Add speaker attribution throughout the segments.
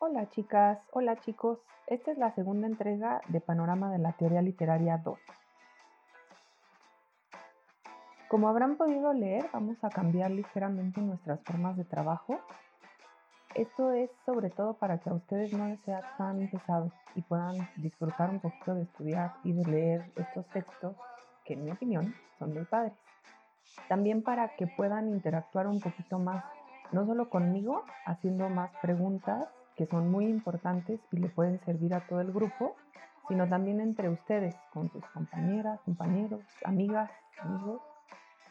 Speaker 1: Hola chicas, hola chicos. Esta es la segunda entrega de Panorama de la Teoría Literaria 2. Como habrán podido leer, vamos a cambiar ligeramente nuestras formas de trabajo. Esto es sobre todo para que a ustedes no les sea tan pesado y puedan disfrutar un poquito de estudiar y de leer estos textos que en mi opinión son muy padres. También para que puedan interactuar un poquito más, no solo conmigo, haciendo más preguntas que son muy importantes y le pueden servir a todo el grupo, sino también entre ustedes, con sus compañeras, compañeros, amigas, amigos,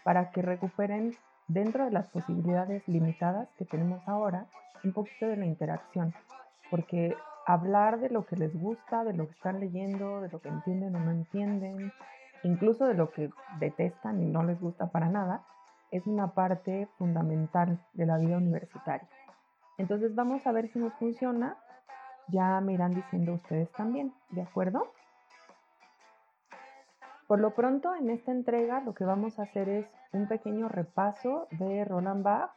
Speaker 1: para que recuperen dentro de las posibilidades limitadas que tenemos ahora un poquito de la interacción, porque hablar de lo que les gusta, de lo que están leyendo, de lo que entienden o no entienden, incluso de lo que detestan y no les gusta para nada, es una parte fundamental de la vida universitaria. Entonces vamos a ver si nos funciona. Ya me irán diciendo ustedes también, ¿de acuerdo? Por lo pronto, en esta entrega lo que vamos a hacer es un pequeño repaso de Roland Barthes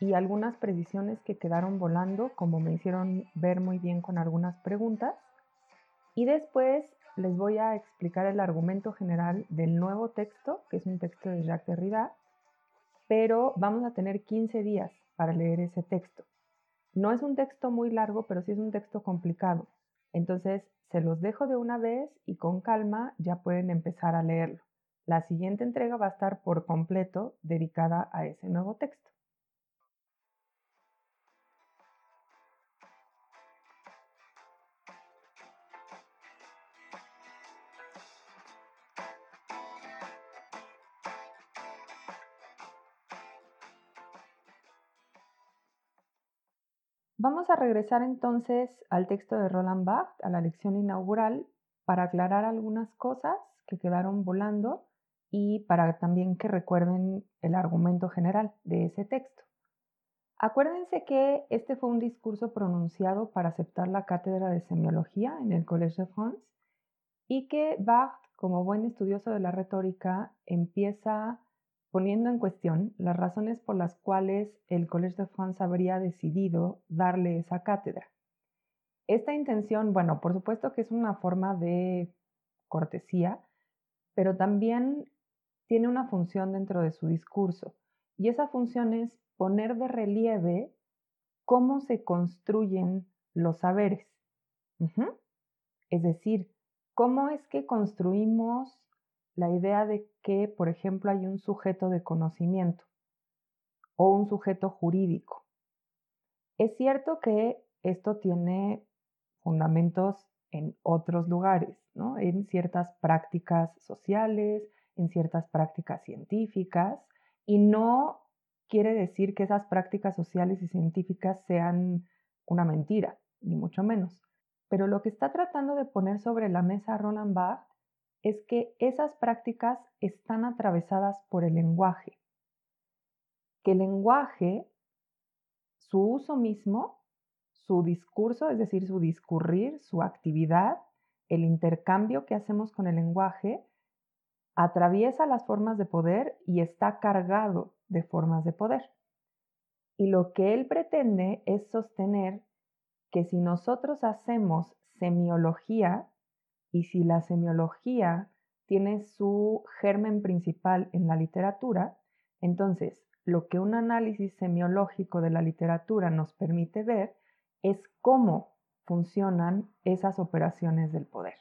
Speaker 1: y algunas predicciones que quedaron volando, como me hicieron ver muy bien con algunas preguntas. Y después les voy a explicar el argumento general del nuevo texto, que es un texto de Jacques Derrida, pero vamos a tener 15 días para leer ese texto. No es un texto muy largo, pero sí es un texto complicado. Entonces, se los dejo de una vez y con calma ya pueden empezar a leerlo. La siguiente entrega va a estar por completo dedicada a ese nuevo texto. Vamos a regresar entonces al texto de Roland Barthes, a la lección inaugural, para aclarar algunas cosas que quedaron volando y para también que recuerden el argumento general de ese texto. Acuérdense que este fue un discurso pronunciado para aceptar la cátedra de semiología en el Collège de France y que Barthes, como buen estudioso de la retórica, empieza poniendo en cuestión las razones por las cuales el Collège de France habría decidido darle esa cátedra. Esta intención, bueno, por supuesto que es una forma de cortesía, pero también tiene una función dentro de su discurso, y esa función es poner de relieve cómo se construyen los saberes. Es decir, cómo es que construimos la idea de que, por ejemplo, hay un sujeto de conocimiento o un sujeto jurídico. Es cierto que esto tiene fundamentos en otros lugares, ¿no? en ciertas prácticas sociales, en ciertas prácticas científicas, y no quiere decir que esas prácticas sociales y científicas sean una mentira, ni mucho menos. Pero lo que está tratando de poner sobre la mesa Roland Barthes es que esas prácticas están atravesadas por el lenguaje. Que el lenguaje, su uso mismo, su discurso, es decir, su discurrir, su actividad, el intercambio que hacemos con el lenguaje, atraviesa las formas de poder y está cargado de formas de poder. Y lo que él pretende es sostener que si nosotros hacemos semiología, y si la semiología tiene su germen principal en la literatura, entonces lo que un análisis semiológico de la literatura nos permite ver es cómo funcionan esas operaciones del poder.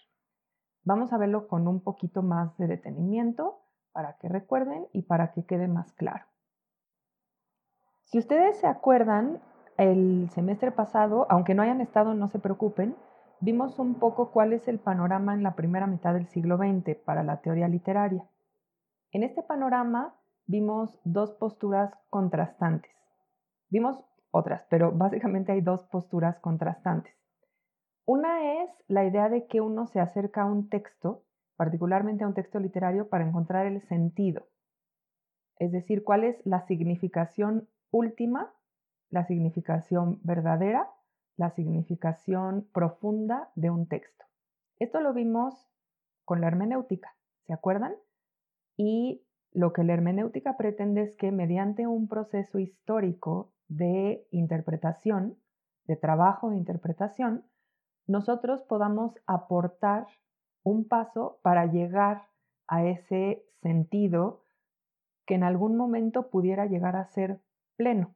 Speaker 1: Vamos a verlo con un poquito más de detenimiento para que recuerden y para que quede más claro. Si ustedes se acuerdan, el semestre pasado, aunque no hayan estado, no se preocupen, vimos un poco cuál es el panorama en la primera mitad del siglo XX para la teoría literaria. En este panorama vimos dos posturas contrastantes. Vimos otras, pero básicamente hay dos posturas contrastantes. Una es la idea de que uno se acerca a un texto, particularmente a un texto literario, para encontrar el sentido. Es decir, cuál es la significación última, la significación verdadera la significación profunda de un texto. Esto lo vimos con la hermenéutica, ¿se acuerdan? Y lo que la hermenéutica pretende es que mediante un proceso histórico de interpretación, de trabajo, de interpretación, nosotros podamos aportar un paso para llegar a ese sentido que en algún momento pudiera llegar a ser pleno.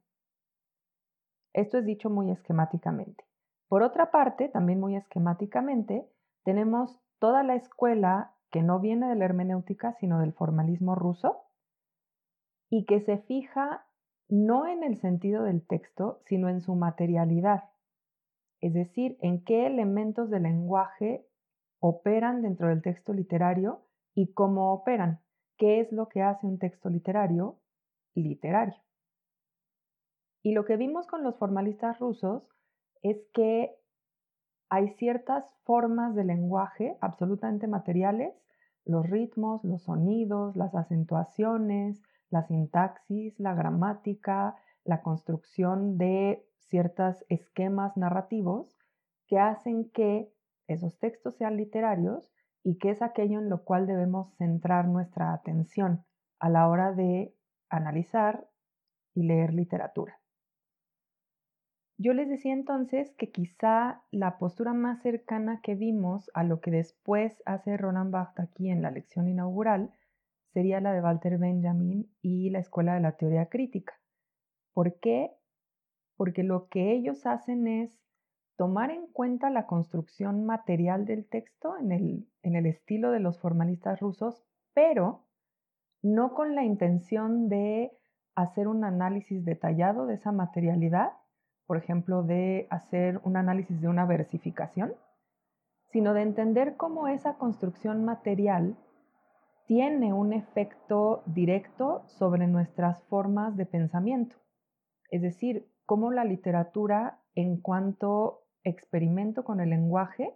Speaker 1: Esto es dicho muy esquemáticamente. Por otra parte, también muy esquemáticamente, tenemos toda la escuela que no viene de la hermenéutica, sino del formalismo ruso, y que se fija no en el sentido del texto, sino en su materialidad, es decir, en qué elementos del lenguaje operan dentro del texto literario y cómo operan, qué es lo que hace un texto literario literario. Y lo que vimos con los formalistas rusos es que hay ciertas formas de lenguaje absolutamente materiales, los ritmos, los sonidos, las acentuaciones, la sintaxis, la gramática, la construcción de ciertos esquemas narrativos que hacen que esos textos sean literarios y que es aquello en lo cual debemos centrar nuestra atención a la hora de analizar y leer literatura. Yo les decía entonces que quizá la postura más cercana que vimos a lo que después hace Roland Barthes aquí en la lección inaugural sería la de Walter Benjamin y la Escuela de la Teoría Crítica. ¿Por qué? Porque lo que ellos hacen es tomar en cuenta la construcción material del texto en el, en el estilo de los formalistas rusos, pero no con la intención de hacer un análisis detallado de esa materialidad, por ejemplo, de hacer un análisis de una versificación, sino de entender cómo esa construcción material tiene un efecto directo sobre nuestras formas de pensamiento. Es decir, cómo la literatura en cuanto experimento con el lenguaje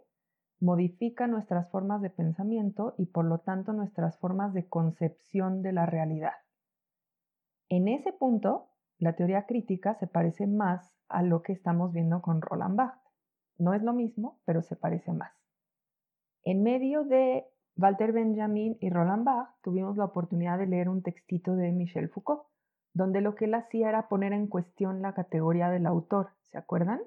Speaker 1: modifica nuestras formas de pensamiento y por lo tanto nuestras formas de concepción de la realidad. En ese punto, la teoría crítica se parece más a lo que estamos viendo con Roland Barthes. No es lo mismo, pero se parece más. En medio de Walter Benjamin y Roland Barthes tuvimos la oportunidad de leer un textito de Michel Foucault, donde lo que él hacía era poner en cuestión la categoría del autor, ¿se acuerdan?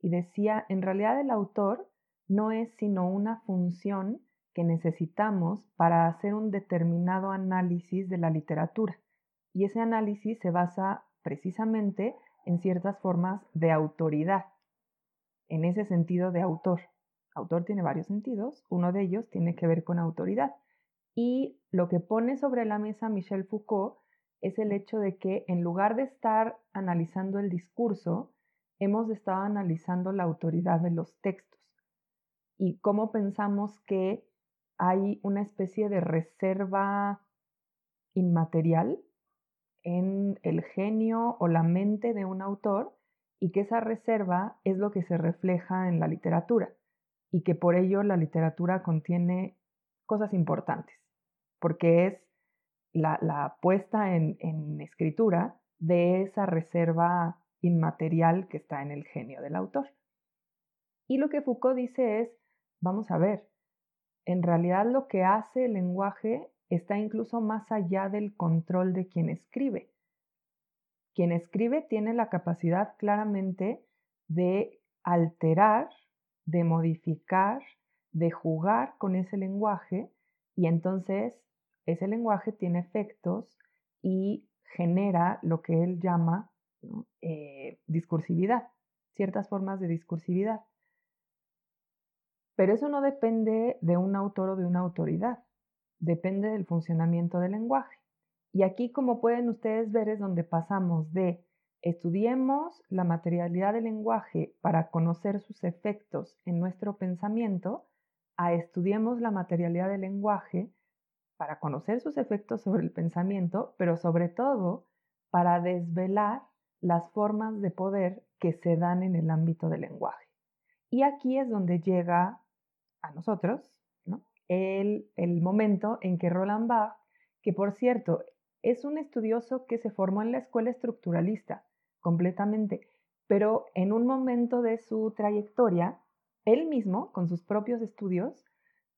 Speaker 1: Y decía, en realidad el autor no es sino una función que necesitamos para hacer un determinado análisis de la literatura. Y ese análisis se basa precisamente en ciertas formas de autoridad, en ese sentido de autor. Autor tiene varios sentidos, uno de ellos tiene que ver con autoridad. Y lo que pone sobre la mesa Michel Foucault es el hecho de que en lugar de estar analizando el discurso, hemos estado analizando la autoridad de los textos y cómo pensamos que hay una especie de reserva inmaterial en el genio o la mente de un autor y que esa reserva es lo que se refleja en la literatura y que por ello la literatura contiene cosas importantes, porque es la, puesta en, en escritura de esa reserva inmaterial que está en el genio del autor. Y lo que Foucault dice es, vamos a ver, en realidad lo que hace el lenguaje está incluso más allá del control de quien escribe. Quien escribe tiene la capacidad claramente de alterar, de modificar, de jugar con ese lenguaje y entonces ese lenguaje tiene efectos y genera lo que él llama eh, discursividad, ciertas formas de discursividad. Pero eso no depende de un autor o de una autoridad depende del funcionamiento del lenguaje. Y aquí, como pueden ustedes ver, es donde pasamos de estudiemos la materialidad del lenguaje para conocer sus efectos en nuestro pensamiento, a estudiemos la materialidad del lenguaje para conocer sus efectos sobre el pensamiento, pero sobre todo para desvelar las formas de poder que se dan en el ámbito del lenguaje. Y aquí es donde llega a nosotros el, momento en que Roland Barthes, que por cierto es un estudioso que se formó en la escuela estructuralista completamente, pero en un momento de su trayectoria, él mismo, con sus propios estudios,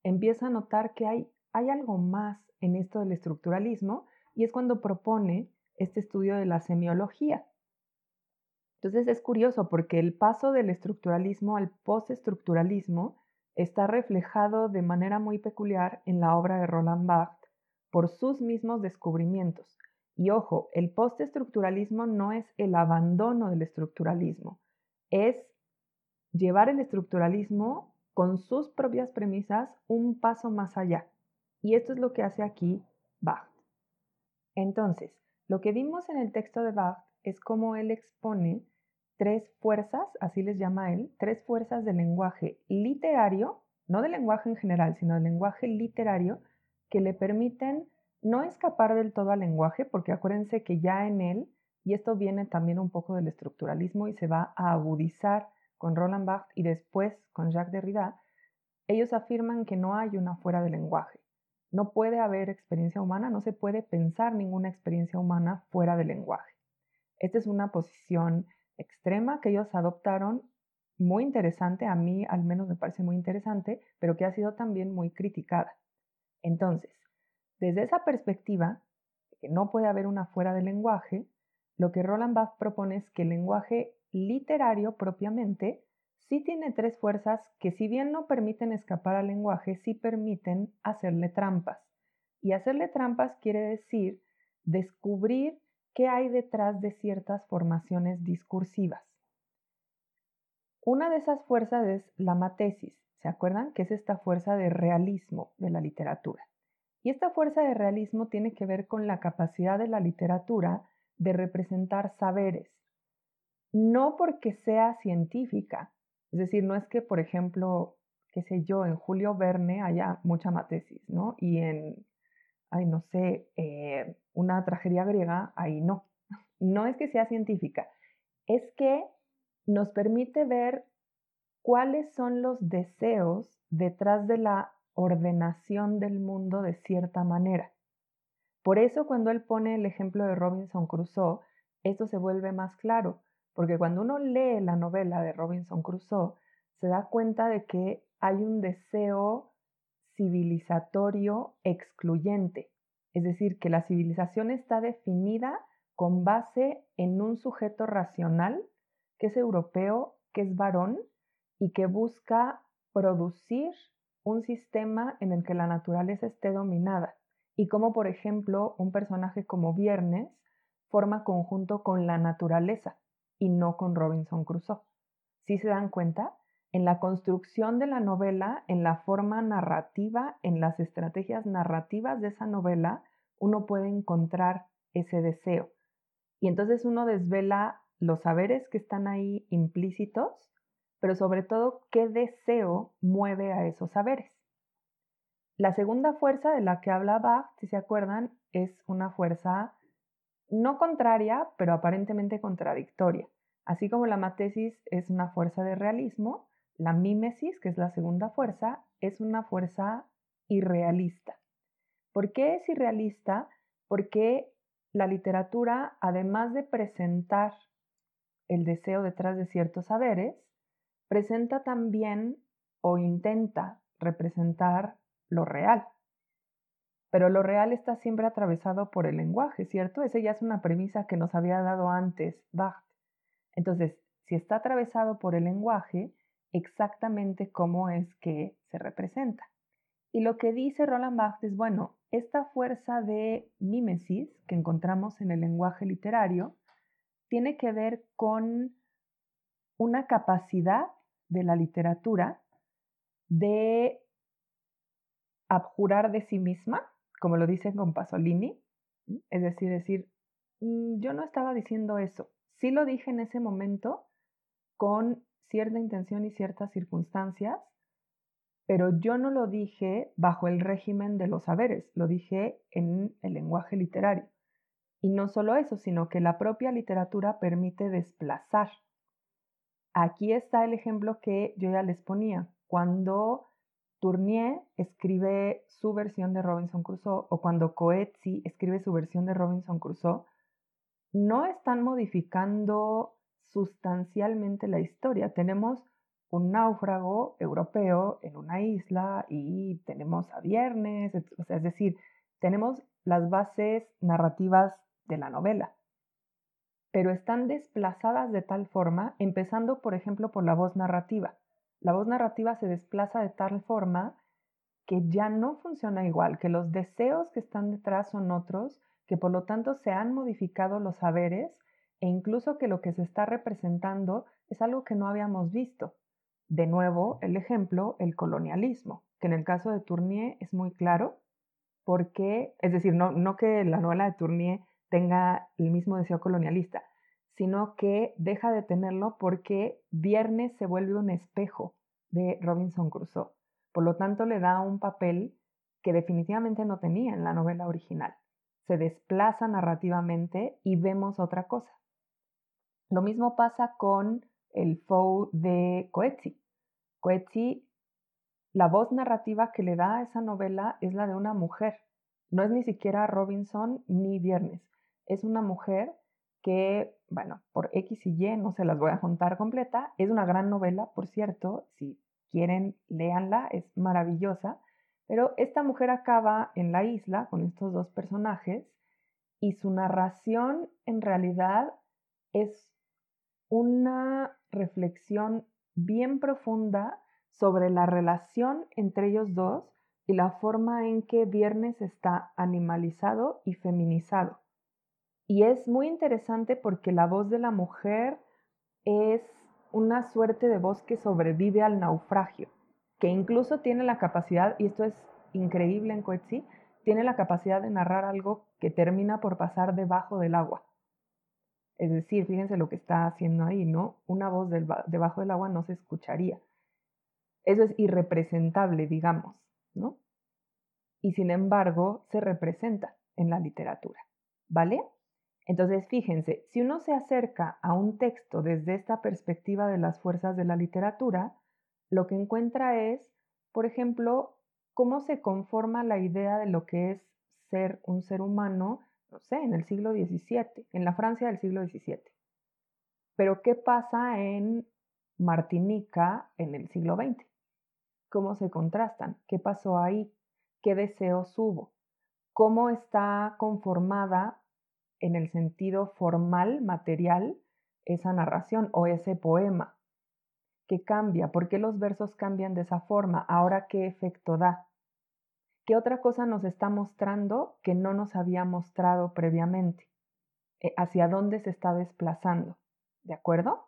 Speaker 1: empieza a notar que hay, hay algo más en esto del estructuralismo y es cuando propone este estudio de la semiología. Entonces es curioso porque el paso del estructuralismo al postestructuralismo está reflejado de manera muy peculiar en la obra de Roland Barthes por sus mismos descubrimientos. Y ojo, el postestructuralismo no es el abandono del estructuralismo, es llevar el estructuralismo con sus propias premisas un paso más allá. Y esto es lo que hace aquí Barthes. Entonces, lo que vimos en el texto de Barthes es cómo él expone tres fuerzas, así les llama él, tres fuerzas del lenguaje literario, no del lenguaje en general, sino del lenguaje literario, que le permiten no escapar del todo al lenguaje, porque acuérdense que ya en él, y esto viene también un poco del estructuralismo y se va a agudizar con Roland Barthes y después con Jacques Derrida, ellos afirman que no hay una fuera del lenguaje. No puede haber experiencia humana, no se puede pensar ninguna experiencia humana fuera del lenguaje. Esta es una posición extrema que ellos adoptaron, muy interesante, a mí al menos me parece muy interesante, pero que ha sido también muy criticada. Entonces, desde esa perspectiva, que no puede haber una fuera del lenguaje, lo que Roland Barthes propone es que el lenguaje literario propiamente sí tiene tres fuerzas que si bien no permiten escapar al lenguaje, sí permiten hacerle trampas. Y hacerle trampas quiere decir descubrir qué hay detrás de ciertas formaciones discursivas. Una de esas fuerzas es la matesis, ¿se acuerdan? Que es esta fuerza de realismo de la literatura. Y esta fuerza de realismo tiene que ver con la capacidad de la literatura de representar saberes, no porque sea científica, es decir, no es que, por ejemplo, qué sé yo, en Julio Verne haya mucha matesis, ¿no? Y en, ay, no sé, eh, una tragedia griega, ahí no. No es que sea científica, es que nos permite ver cuáles son los deseos detrás de la ordenación del mundo de cierta manera. Por eso cuando él pone el ejemplo de Robinson Crusoe, esto se vuelve más claro, porque cuando uno lee la novela de Robinson Crusoe, se da cuenta de que hay un deseo civilizatorio excluyente. Es decir, que la civilización está definida con base en un sujeto racional que es europeo, que es varón y que busca producir un sistema en el que la naturaleza esté dominada. Y como por ejemplo un personaje como Viernes forma conjunto con la naturaleza y no con Robinson Crusoe. Si se dan cuenta, en la construcción de la novela, en la forma narrativa, en las estrategias narrativas de esa novela, uno puede encontrar ese deseo. Y entonces uno desvela los saberes que están ahí implícitos, pero sobre todo qué deseo mueve a esos saberes. La segunda fuerza de la que habla Bach, si se acuerdan, es una fuerza no contraria, pero aparentemente contradictoria. Así como la matesis es una fuerza de realismo, la mímesis, que es la segunda fuerza, es una fuerza irrealista. ¿Por qué es irrealista? Porque la literatura, además de presentar el deseo detrás de ciertos saberes, presenta también o intenta representar lo real. Pero lo real está siempre atravesado por el lenguaje, ¿cierto? Esa ya es una premisa que nos había dado antes Bach. Entonces, si está atravesado por el lenguaje, exactamente cómo es que se representa. Y lo que dice Roland Barthes es, bueno, esta fuerza de mímesis que encontramos en el lenguaje literario tiene que ver con una capacidad de la literatura de abjurar de sí misma como lo dicen con Pasolini, es decir, decir, mm, yo no estaba diciendo eso, sí lo dije en ese momento con cierta intención y ciertas circunstancias, pero yo no lo dije bajo el régimen de los saberes, lo dije en el lenguaje literario. Y no solo eso, sino que la propia literatura permite desplazar. Aquí está el ejemplo que yo ya les ponía. Cuando Tournier escribe su versión de Robinson Crusoe o cuando Coetzee escribe su versión de Robinson Crusoe, no están modificando sustancialmente la historia. Tenemos un náufrago europeo en una isla y tenemos a Viernes, es decir, tenemos las bases narrativas de la novela. pero están desplazadas de tal forma, empezando por ejemplo por la voz narrativa. La voz narrativa se desplaza de tal forma que ya no funciona igual, que los deseos que están detrás son otros, que por lo tanto se han modificado los saberes e incluso que lo que se está representando es algo que no habíamos visto. De nuevo, el ejemplo, el colonialismo, que en el caso de Tournier es muy claro, porque, es decir, no, que la novela de Tournier tenga el mismo deseo colonialista, sino que deja de tenerlo porque Viernes se vuelve un espejo de Robinson Crusoe. Por lo tanto, le da un papel que definitivamente no tenía en la novela original. Se desplaza narrativamente y vemos otra cosa. Lo mismo pasa con el Fou de Coetzee. Coetzee, la voz narrativa que le da a esa novela es la de una mujer. No es ni siquiera Robinson ni Viernes. Es una mujer que, bueno, por X y Y, no se las voy a juntar completa. Es una gran novela, por cierto. Si quieren, léanla, es maravillosa. Pero esta mujer acaba en la isla con estos dos personajes y su narración en realidad es una reflexión bien profunda sobre la relación entre ellos dos y la forma en que Viernes está animalizado y feminizado. Y es muy interesante porque la voz de la mujer es una suerte de voz que sobrevive al naufragio, que incluso tiene la capacidad, y esto es increíble en Coetzee, tiene la capacidad de narrar algo que termina por pasar debajo del agua. Es decir, fíjense lo que está haciendo ahí, ¿no? Una voz debajo del agua no se escucharía. Eso es irrepresentable, digamos, ¿no? Y sin embargo, se representa en la literatura, ¿vale? Entonces, fíjense, si uno se acerca a un texto desde esta perspectiva de las fuerzas de la literatura, lo que encuentra es, por ejemplo, cómo se conforma la idea de lo que es ser un ser humano en el siglo XVII, en la Francia del siglo XVII. Pero ¿qué pasa en Martinica en el siglo XX? ¿Cómo se contrastan? ¿Qué pasó ahí? ¿Qué deseos hubo? ¿Cómo está conformada en el sentido formal, material, esa narración o ese poema? ¿Qué cambia? ¿Por qué los versos cambian de esa forma? ¿Ahora qué efecto da? ¿Qué otra cosa nos está mostrando que no nos había mostrado previamente? Eh, ¿Hacia dónde se está desplazando? ¿De acuerdo?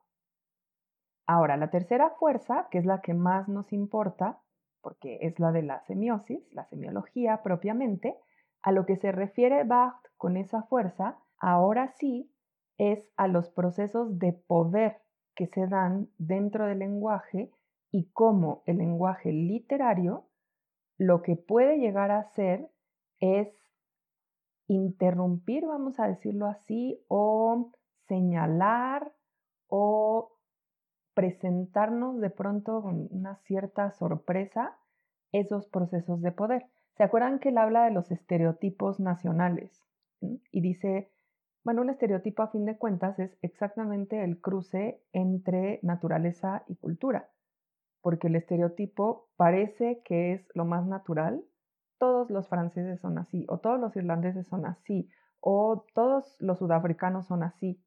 Speaker 1: Ahora, la tercera fuerza, que es la que más nos importa, porque es la de la semiosis, la semiología propiamente, a lo que se refiere Bach con esa fuerza, ahora sí, es a los procesos de poder que se dan dentro del lenguaje y cómo el lenguaje literario lo que puede llegar a hacer es interrumpir, vamos a decirlo así, o señalar o presentarnos de pronto con una cierta sorpresa esos procesos de poder. ¿Se acuerdan que él habla de los estereotipos nacionales? Y dice, bueno, un estereotipo a fin de cuentas es exactamente el cruce entre naturaleza y cultura porque el estereotipo parece que es lo más natural. Todos los franceses son así, o todos los irlandeses son así, o todos los sudafricanos son así,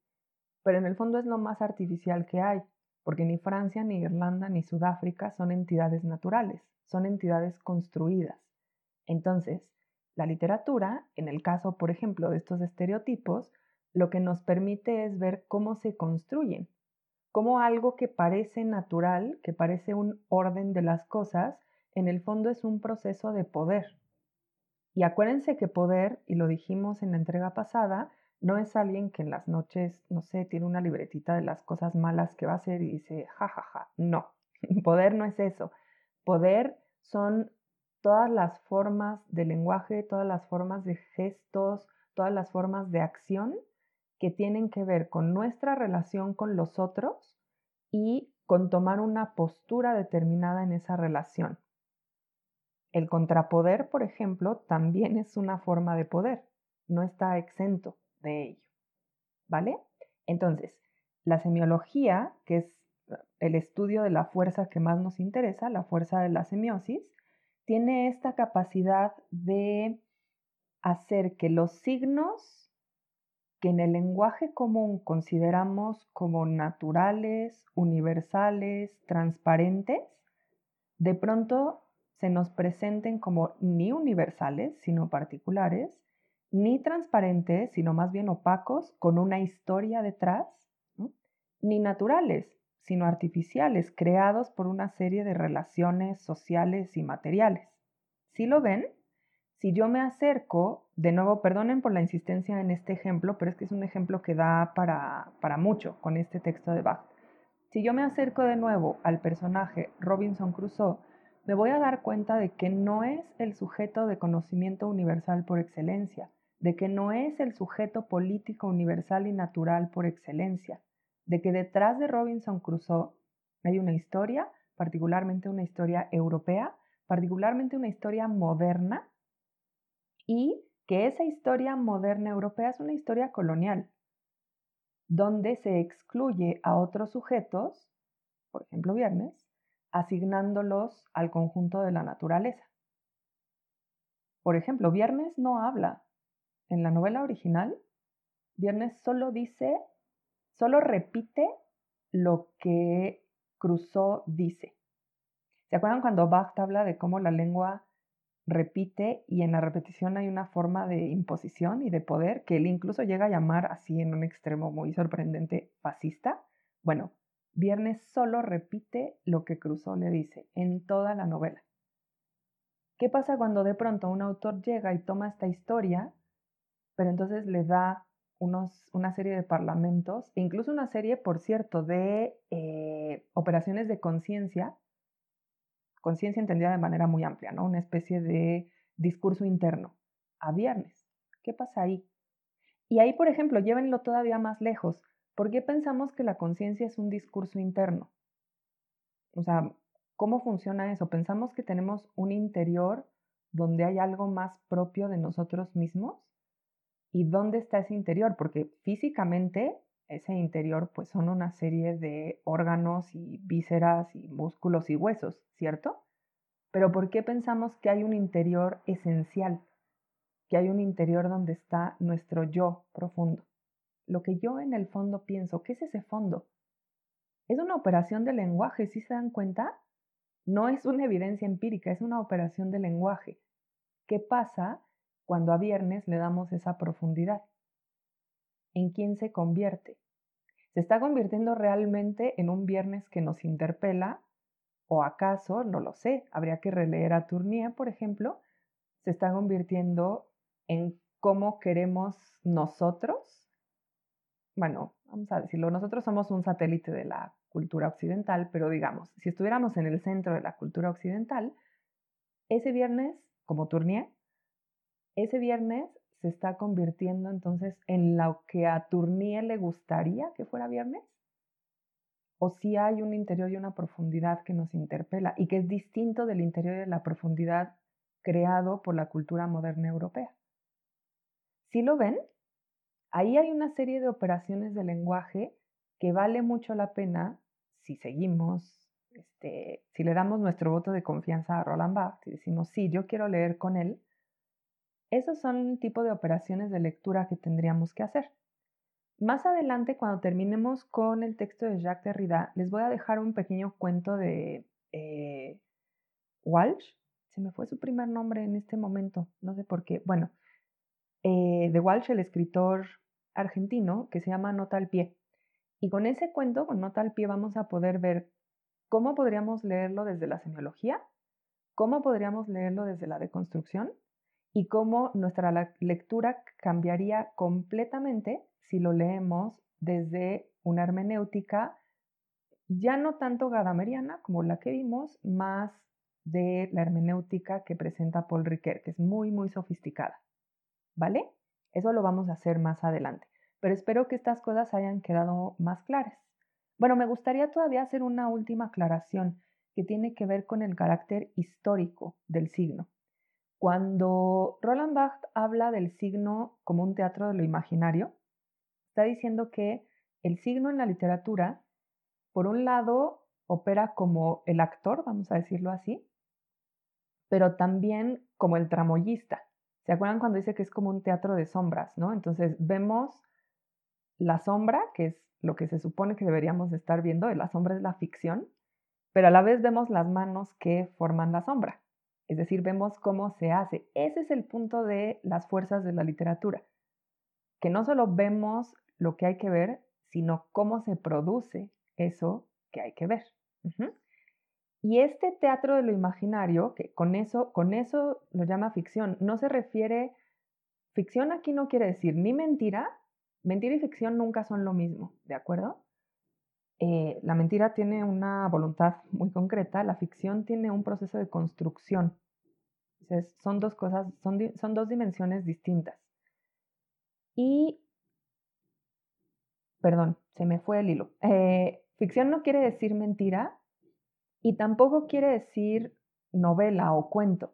Speaker 1: pero en el fondo es lo más artificial que hay, porque ni Francia, ni Irlanda, ni Sudáfrica son entidades naturales, son entidades construidas. Entonces, la literatura, en el caso, por ejemplo, de estos estereotipos, lo que nos permite es ver cómo se construyen, como algo que parece natural, que parece un orden de las cosas, en el fondo es un proceso de poder. Y acuérdense que poder, y lo dijimos en la entrega pasada, no es alguien que en las noches, no sé, tiene una libretita de las cosas malas que va a hacer y dice, jajaja, ja, ja. no, poder no es eso. Poder son todas las formas de lenguaje, todas las formas de gestos, todas las formas de acción que tienen que ver con nuestra relación con los otros y con tomar una postura determinada en esa relación. El contrapoder, por ejemplo, también es una forma de poder, no está exento de ello. ¿Vale? Entonces, la semiología, que es el estudio de la fuerza que más nos interesa, la fuerza de la semiosis, tiene esta capacidad de hacer que los signos que en el lenguaje común consideramos como naturales, universales, transparentes, de pronto se nos presenten como ni universales, sino particulares, ni transparentes, sino más bien opacos, con una historia detrás, ni naturales, sino artificiales, creados por una serie de relaciones sociales y materiales. ¿Sí lo ven? Si yo me acerco, de nuevo, perdonen por la insistencia en este ejemplo, pero es que es un ejemplo que da para, para mucho con este texto de Bach. Si yo me acerco de nuevo al personaje Robinson Crusoe, me voy a dar cuenta de que no es el sujeto de conocimiento universal por excelencia, de que no es el sujeto político universal y natural por excelencia, de que detrás de Robinson Crusoe hay una historia, particularmente una historia europea, particularmente una historia moderna, y que esa historia moderna europea es una historia colonial, donde se excluye a otros sujetos, por ejemplo, Viernes, asignándolos al conjunto de la naturaleza. Por ejemplo, Viernes no habla. En la novela original, Viernes solo dice, solo repite lo que Crusoe dice. ¿Se acuerdan cuando Bach habla de cómo la lengua repite y en la repetición hay una forma de imposición y de poder que él incluso llega a llamar así en un extremo muy sorprendente fascista? Bueno, Viernes solo repite lo que Crusoe le dice en toda la novela. ¿Qué pasa cuando de pronto un autor llega y toma esta historia, pero entonces le da unos, una serie de parlamentos, e incluso una serie, por cierto, de eh, operaciones de conciencia, conciencia entendida de manera muy amplia, ¿no? Una especie de discurso interno, a viernes. ¿Qué pasa ahí? Y ahí, por ejemplo, llévenlo todavía más lejos. ¿Por qué pensamos que la conciencia es un discurso interno? O sea, ¿cómo funciona eso? ¿Pensamos que tenemos un interior donde hay algo más propio de nosotros mismos? ¿Y dónde está ese interior? Porque físicamente ese interior pues son una serie de órganos y vísceras y músculos y huesos, ¿cierto? Pero ¿por qué pensamos que hay un interior esencial? Que hay un interior donde está nuestro yo profundo lo que yo en el fondo pienso. ¿Qué es ese fondo? Es una operación de lenguaje, ¿sí se dan cuenta? No es una evidencia empírica, es una operación de lenguaje. ¿Qué pasa cuando a viernes le damos esa profundidad? ¿En quién se convierte? ¿Se está convirtiendo realmente en un viernes que nos interpela? ¿O acaso, no lo sé, habría que releer a Tournier, por ejemplo, se está convirtiendo en cómo queremos nosotros bueno, vamos a decirlo, nosotros somos un satélite de la cultura occidental, pero digamos, si estuviéramos en el centro de la cultura occidental, ese viernes, como Tournier, ese viernes se está convirtiendo entonces en lo que a Tournier le gustaría que fuera viernes, o si hay un interior y una profundidad que nos interpela y que es distinto del interior y de la profundidad creado por la cultura moderna europea. ¿Sí lo ven? Ahí hay una serie de operaciones de lenguaje que vale mucho la pena si seguimos, este, si le damos nuestro voto de confianza a Roland Barthes y decimos, sí, yo quiero leer con él, esos son un tipo de operaciones de lectura que tendríamos que hacer. Más adelante, cuando terminemos con el texto de Jacques Derrida, les voy a dejar un pequeño cuento de eh, Walsh. Se me fue su primer nombre en este momento, no sé por qué. Bueno, eh, de Walsh, el escritor argentino, que se llama Nota al pie. Y con ese cuento, con Nota al pie, vamos a poder ver cómo podríamos leerlo desde la semiología, cómo podríamos leerlo desde la deconstrucción y cómo nuestra lectura cambiaría completamente si lo leemos desde una hermenéutica ya no tanto gadameriana como la que vimos, más de la hermenéutica que presenta Paul Ricoeur, que es muy, muy sofisticada. ¿vale? Eso lo vamos a hacer más adelante, pero espero que estas cosas hayan quedado más claras. Bueno, me gustaría todavía hacer una última aclaración que tiene que ver con el carácter histórico del signo. Cuando Roland Barthes habla del signo como un teatro de lo imaginario, está diciendo que el signo en la literatura, por un lado, opera como el actor, vamos a decirlo así, pero también como el tramoyista. ¿Se acuerdan cuando dice que es como un teatro de sombras, ¿no? Entonces vemos la sombra, que es lo que se supone que deberíamos estar viendo, la sombra es la ficción, pero a la vez vemos las manos que forman la sombra. Es decir, vemos cómo se hace. Ese es el punto de las fuerzas de la literatura, que no solo vemos lo que hay que ver, sino cómo se produce eso que hay que ver. Y este teatro de lo imaginario, que con eso, con eso lo llama ficción, no se refiere, ficción aquí no quiere decir ni mentira, mentira y ficción nunca son lo mismo, ¿de acuerdo? Eh, la mentira tiene una voluntad muy concreta, la ficción tiene un proceso de construcción. Entonces, son dos cosas, son, son dos dimensiones distintas. Y, perdón, se me fue el hilo. Eh, ficción no quiere decir mentira y tampoco quiere decir novela o cuento,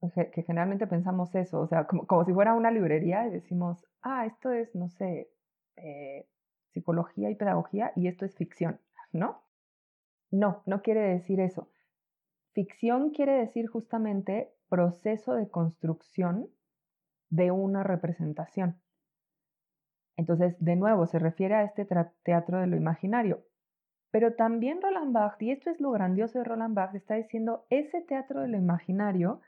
Speaker 1: que generalmente pensamos eso, o sea, como, si fuera una librería y decimos, ah, esto es, no sé, eh, psicología y pedagogía y esto es ficción, ¿no? No, no quiere decir eso. Ficción quiere decir justamente proceso de construcción de una representación. Entonces, de nuevo, se refiere a este teatro de lo imaginario. Pero también Roland Barthes, y esto es lo grandioso de Roland Barthes, está diciendo, ese teatro de lo imaginario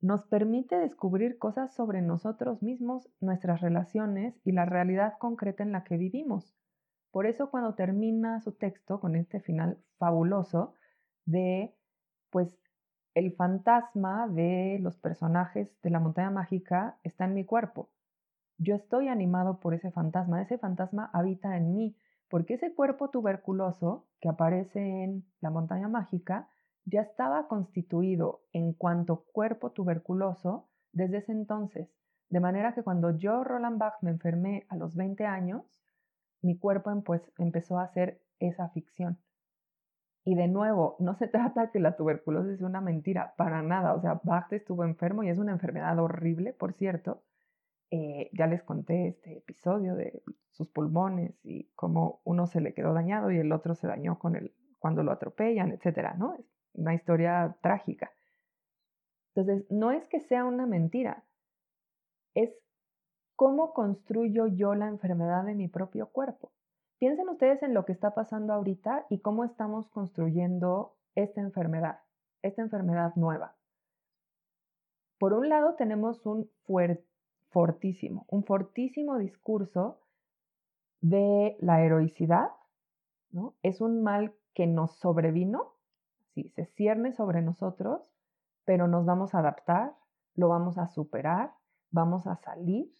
Speaker 1: nos permite descubrir cosas sobre nosotros mismos, nuestras relaciones y la realidad concreta en la que vivimos. Por eso cuando termina su texto con este final fabuloso de, pues, el fantasma de los personajes de la montaña mágica está en mi cuerpo. Yo estoy animado por ese fantasma, ese fantasma habita en mí, porque ese cuerpo tuberculoso que aparece en la montaña mágica ya estaba constituido en cuanto cuerpo tuberculoso desde ese entonces, de manera que cuando yo, Roland Bach, me enfermé a los 20 años, mi cuerpo pues, empezó a hacer esa ficción. Y de nuevo, no se trata que la tuberculosis sea una mentira, para nada. O sea, Bach estuvo enfermo y es una enfermedad horrible, por cierto. Eh, ya les conté este episodio de sus pulmones y cómo uno se le quedó dañado y el otro se dañó con el, cuando lo atropellan, etcétera, ¿no? Es una historia trágica. Entonces, no es que sea una mentira, es cómo construyo yo la enfermedad de mi propio cuerpo. Piensen ustedes en lo que está pasando ahorita y cómo estamos construyendo esta enfermedad, esta enfermedad nueva. Por un lado tenemos un fortísimo, un fortísimo discurso de la heroicidad, ¿no? Es un mal que nos sobrevino, sí, se cierne sobre nosotros, pero nos vamos a adaptar, lo vamos a superar, vamos a salir,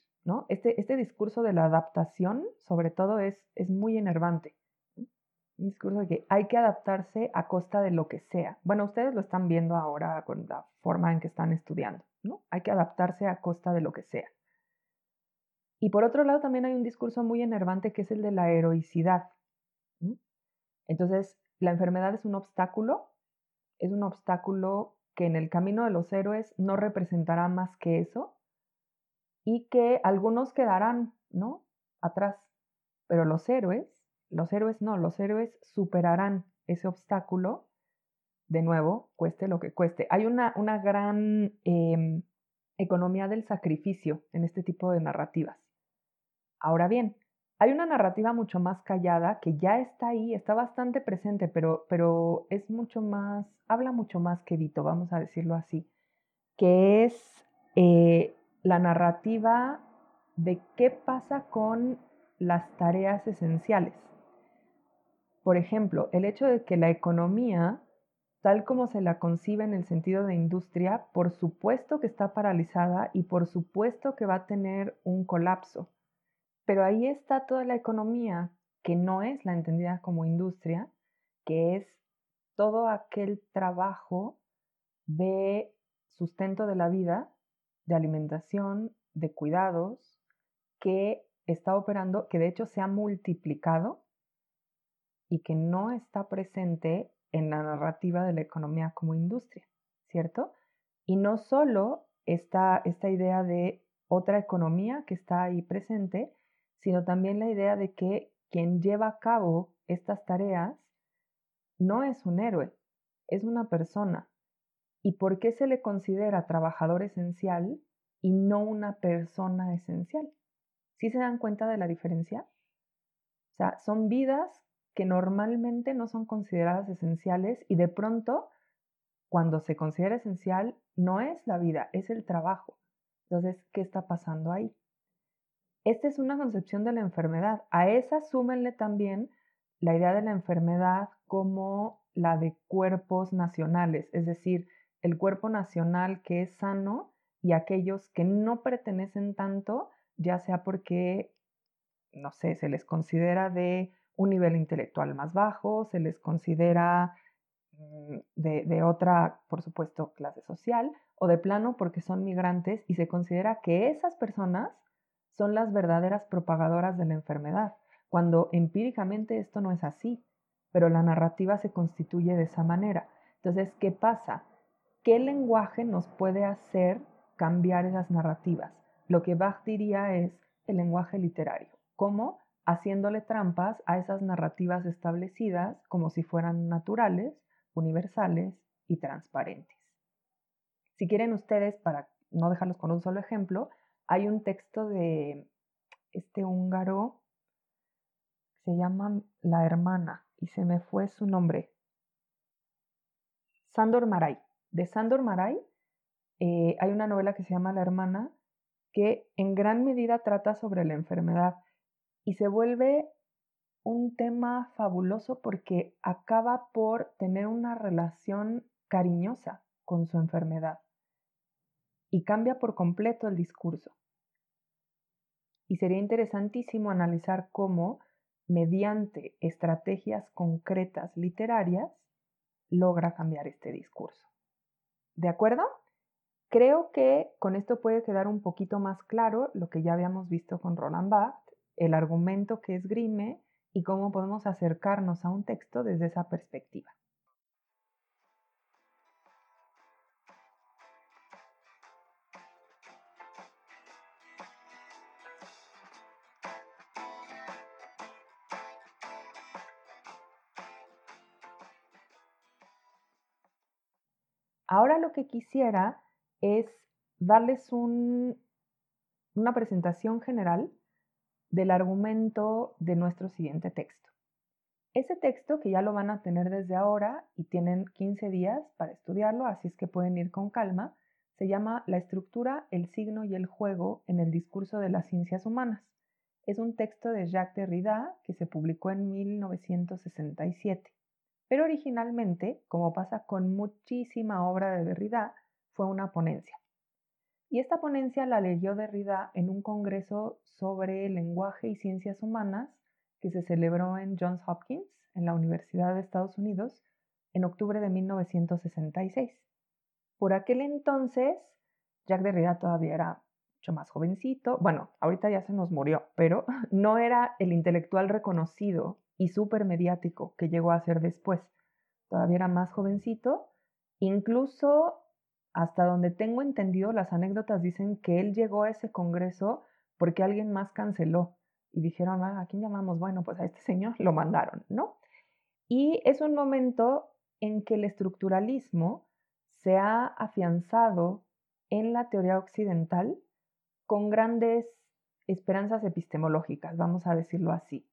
Speaker 1: este, este, discurso de la adaptación, sobre todo, es, es muy enervante. Un discurso de que hay que adaptarse a costa de lo que sea. Bueno, ustedes lo están viendo ahora con la forma en que están estudiando, ¿no? Hay que adaptarse a costa de lo que sea. Y por otro lado, también hay un discurso muy enervante que es el de la heroicidad. Entonces, la enfermedad es un obstáculo, es un obstáculo que en el camino de los héroes no representará más que eso, y que algunos quedarán, ¿no? Atrás. Pero los héroes, los héroes no, los héroes superarán ese obstáculo, de nuevo, cueste lo que cueste. Hay una, una gran em, economía del sacrificio en este tipo de narrativas. Ahora bien, hay una narrativa mucho más callada que ya está ahí, está bastante presente, pero, pero es mucho más, habla mucho más que Vito, vamos a decirlo así, que es eh, la narrativa de qué pasa con las tareas esenciales. Por ejemplo, el hecho de que la economía, tal como se la concibe en el sentido de industria, por supuesto que está paralizada y por supuesto que va a tener un colapso. Pero ahí está toda la economía que no es la entendida como industria, que es todo aquel trabajo de sustento de la vida de alimentación, de cuidados, que está operando, que de hecho se ha multiplicado y que no está presente en la narrativa de la economía como industria, ¿cierto? Y no solo está esta idea de otra economía que está ahí presente, sino también la idea de que quien lleva a cabo estas tareas no es un héroe, es una persona, ¿Y por qué se le considera trabajador esencial y no una persona esencial? ¿Sí se dan cuenta de la diferencia? sea, son vidas que normalmente no son consideradas esenciales y de pronto, cuando se considera esencial, no es la vida, es el trabajo. Entonces, ¿qué está pasando ahí? Esta es una concepción de la enfermedad. A esa súmenle también la idea de la enfermedad como la de cuerpos nacionales, es decir, el cuerpo nacional que es sano y aquellos que no pertenecen tanto, ya sea porque, no sé, se les considera de un nivel intelectual más bajo, se les considera mm, de, de, otra, por supuesto, clase social, o de plano porque son migrantes y se considera que esas personas son las verdaderas propagadoras de la enfermedad, cuando empíricamente esto no es así, pero la narrativa se constituye de esa manera. Entonces, ¿qué pasa? ¿Qué lenguaje nos puede hacer cambiar esas narrativas? Lo que Bach diría es el lenguaje literario. ¿Cómo? Haciéndole trampas a esas narrativas establecidas como si fueran naturales, universales y transparentes. Si quieren ustedes, para no dejarlos con un solo ejemplo, hay un texto de este húngaro, se llama La hermana, y se me fue su nombre. Sandor Maray. De Sandor Maray eh, hay una novela que se llama La hermana, que en gran medida trata sobre la enfermedad y se vuelve un tema fabuloso porque acaba por tener una relación cariñosa con su enfermedad y cambia por completo el discurso. Y sería interesantísimo analizar cómo, mediante estrategias concretas literarias, logra cambiar este discurso. ¿De acuerdo? Creo que con esto puede quedar un poquito más claro lo que ya habíamos visto con Roland Barthes, el argumento que esgrime y cómo podemos acercarnos a un texto desde esa perspectiva. Ahora lo que quisiera es darles una presentación general del argumento de nuestro siguiente texto. Ese texto, que ya lo van a tener desde ahora y tienen 15 días para estudiarlo, así es que pueden ir con calma, se llama La estructura, el signo y el juego en el discurso de las ciencias humanas. Es un texto de Jacques Derrida que se publicó en 1967. Pero originalmente, como pasa con muchísima obra de Derrida, fue una ponencia. Y esta ponencia la leyó Derrida en un congreso sobre lenguaje y ciencias humanas que se celebró en Johns Hopkins, en la Universidad de Estados Unidos, en octubre de 1966. Por aquel entonces, Jacques Derrida todavía era mucho más jovencito. Bueno, ahorita ya se nos murió, pero no era el intelectual reconocido y súper mediático que llegó a ser después. Todavía era más jovencito. Incluso, hasta donde tengo entendido, las anécdotas dicen que él llegó a ese congreso porque alguien más canceló. Y dijeron, ah, ¿a quién llamamos? Bueno, pues a este señor lo mandaron, ¿no? Y es un momento en que el estructuralismo se ha afianzado en la teoría occidental con grandes esperanzas epistemológicas, vamos a decirlo así.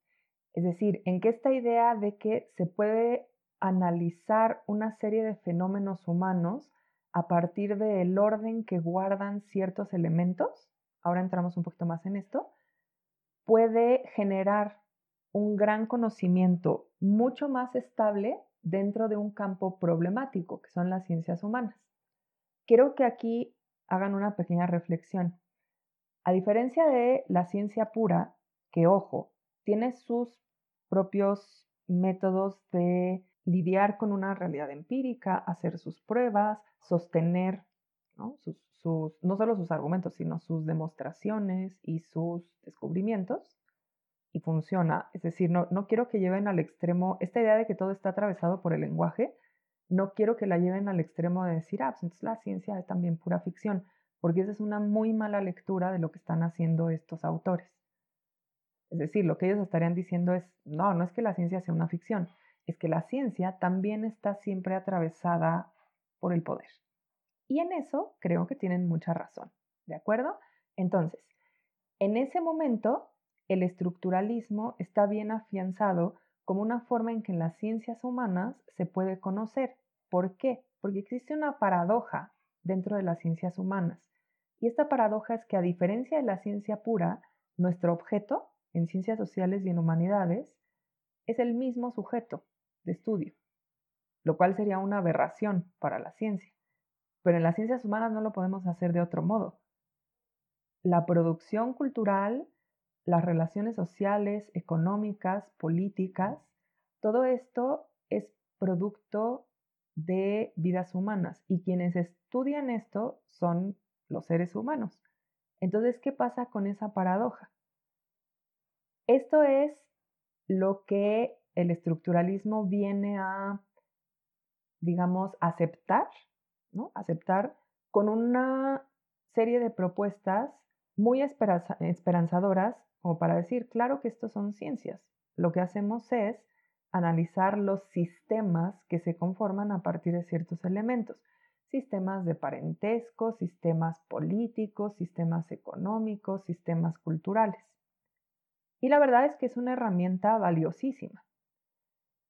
Speaker 1: Es decir, en que esta idea de que se puede analizar una serie de fenómenos humanos a partir del orden que guardan ciertos elementos, ahora entramos un poquito más en esto, puede generar un gran conocimiento mucho más estable dentro de un campo problemático, que son las ciencias humanas. Quiero que aquí hagan una pequeña reflexión. A diferencia de la ciencia pura, que ojo, tiene sus propios métodos de lidiar con una realidad empírica, hacer sus pruebas, sostener ¿no? no solo sus argumentos, sino sus demostraciones y sus descubrimientos. Y funciona. Es decir, no, no quiero que lleven al extremo esta idea de que todo está atravesado por el lenguaje. No quiero que la lleven al extremo de decir, ah, pues entonces la ciencia es también pura ficción, porque esa es una muy mala lectura de lo que están haciendo estos autores. Es decir, lo que ellos estarían diciendo es, no, no es que la ciencia sea una ficción, es que la ciencia también está siempre atravesada por el poder. Y en eso creo que tienen mucha razón, ¿de acuerdo? Entonces, en ese momento, el estructuralismo está bien afianzado como una forma en que en las ciencias humanas se puede conocer. ¿Por qué? Porque existe una paradoja dentro de las ciencias humanas. Y esta paradoja es que a diferencia de la ciencia pura, nuestro objeto en ciencias sociales y en humanidades es el mismo sujeto de estudio, lo cual sería una aberración para la ciencia. Pero en las ciencias humanas no lo podemos hacer de otro modo. La producción cultural, las relaciones sociales, económicas, políticas, todo esto es producto de vidas humanas y quienes estudian esto son los seres humanos. Entonces, ¿qué pasa con esa paradoja? Esto es lo que el estructuralismo viene a, digamos, aceptar, ¿no? Aceptar con una serie de propuestas muy esperanzadoras, como para decir, claro que estos son ciencias. Lo que hacemos es analizar los sistemas que se conforman a partir de ciertos elementos. Sistemas de parentesco, sistemas políticos, sistemas económicos, sistemas culturales. Y la verdad es que es una herramienta valiosísima.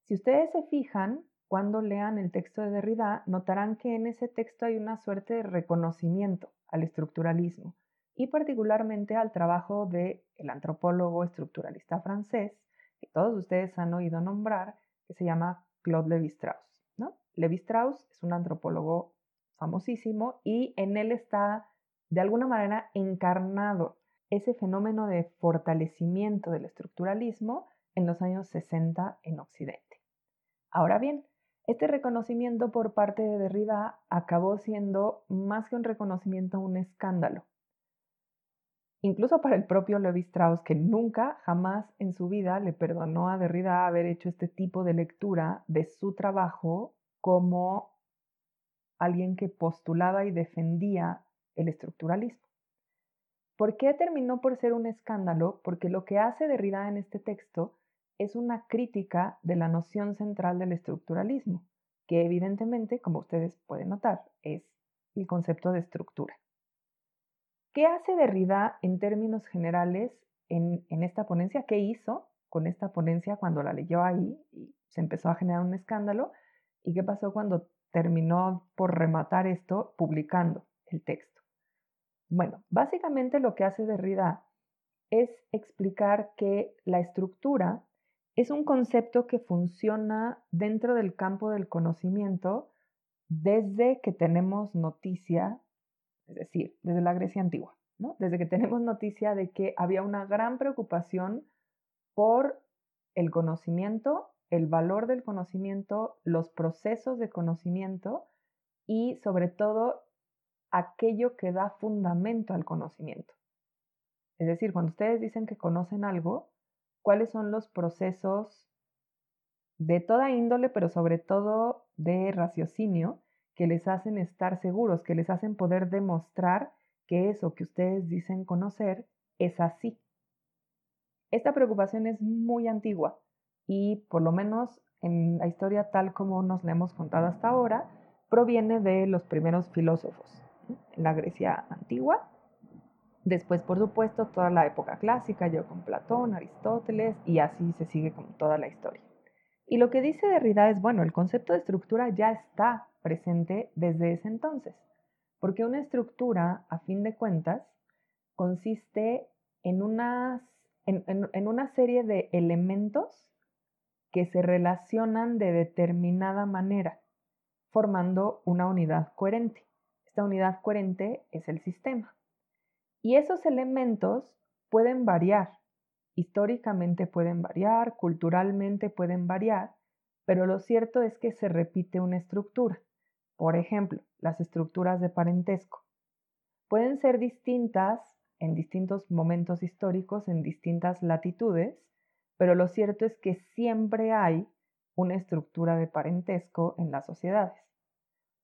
Speaker 1: Si ustedes se fijan, cuando lean el texto de Derrida, notarán que en ese texto hay una suerte de reconocimiento al estructuralismo y particularmente al trabajo del el antropólogo estructuralista francés que todos ustedes han oído nombrar, que se llama Claude Lévi-Strauss. ¿no? Lévi-Strauss es un antropólogo famosísimo y en él está de alguna manera encarnado ese fenómeno de fortalecimiento del estructuralismo en los años 60 en Occidente. Ahora bien, este reconocimiento por parte de Derrida acabó siendo más que un reconocimiento, un escándalo incluso para el propio Levi Strauss, que nunca, jamás en su vida le perdonó a Derrida haber hecho este tipo de lectura de su trabajo como alguien que postulaba y defendía el estructuralismo. ¿Por qué terminó por ser un escándalo? Porque lo que hace Derrida en este texto es una crítica de la noción central del estructuralismo, que evidentemente, como ustedes pueden notar, es el concepto de estructura. ¿Qué hace Derrida en términos generales en, esta ponencia? ¿Qué hizo con esta ponencia cuando la leyó ahí y se empezó a generar un escándalo? ¿Y qué pasó cuando terminó por rematar esto publicando el texto? Bueno, básicamente lo que hace Derrida es explicar que la estructura es un concepto que funciona dentro del campo del conocimiento desde que tenemos noticia es decir, desde la Grecia antigua, ¿no? desde que tenemos noticia de que había una gran preocupación por el conocimiento, el valor del conocimiento, los procesos de conocimiento y sobre todo aquello que da fundamento al conocimiento. Es decir, cuando ustedes dicen que conocen algo, ¿cuáles son los procesos de toda índole, pero sobre todo de raciocinio, que les hacen estar seguros, que les hacen poder demostrar que eso que ustedes dicen conocer es así. Esta preocupación es muy antigua y por lo menos en la historia tal como nos la hemos contado hasta ahora, proviene de los primeros filósofos, la Grecia antigua. Después, por supuesto, toda la época clásica, yo con Platón, Aristóteles, y así se sigue con toda la historia. Y lo que dice Derrida es, bueno, el concepto de estructura ya está presente desde ese entonces, porque una estructura, a fin de cuentas, consiste en, unas, en, una serie de elementos que se relacionan de determinada manera, formando una unidad coherente. Esta unidad coherente es el sistema. Y esos elementos pueden variar, históricamente pueden variar, culturalmente pueden variar, pero lo cierto es que se repite una estructura. Por ejemplo, las estructuras de parentesco. Pueden ser distintas en distintos momentos históricos, en distintas latitudes, pero lo cierto es que siempre hay una estructura de parentesco en las sociedades.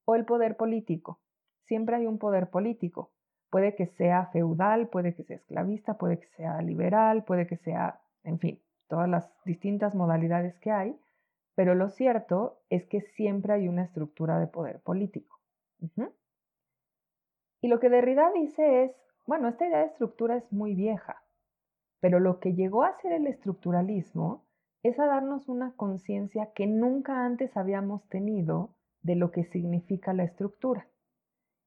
Speaker 1: O el poder político. Siempre hay un poder político. Puede que sea feudal, puede que sea esclavista, puede que sea liberal, puede que sea, en fin, todas las distintas modalidades que hay, pero lo cierto es que siempre hay una estructura de poder político. Y lo que Derrida dice es, bueno, esta idea de estructura es muy vieja, Pero lo que llegó a hacer el estructuralismo es a darnos una conciencia que nunca antes habíamos tenido de lo que significa la estructura.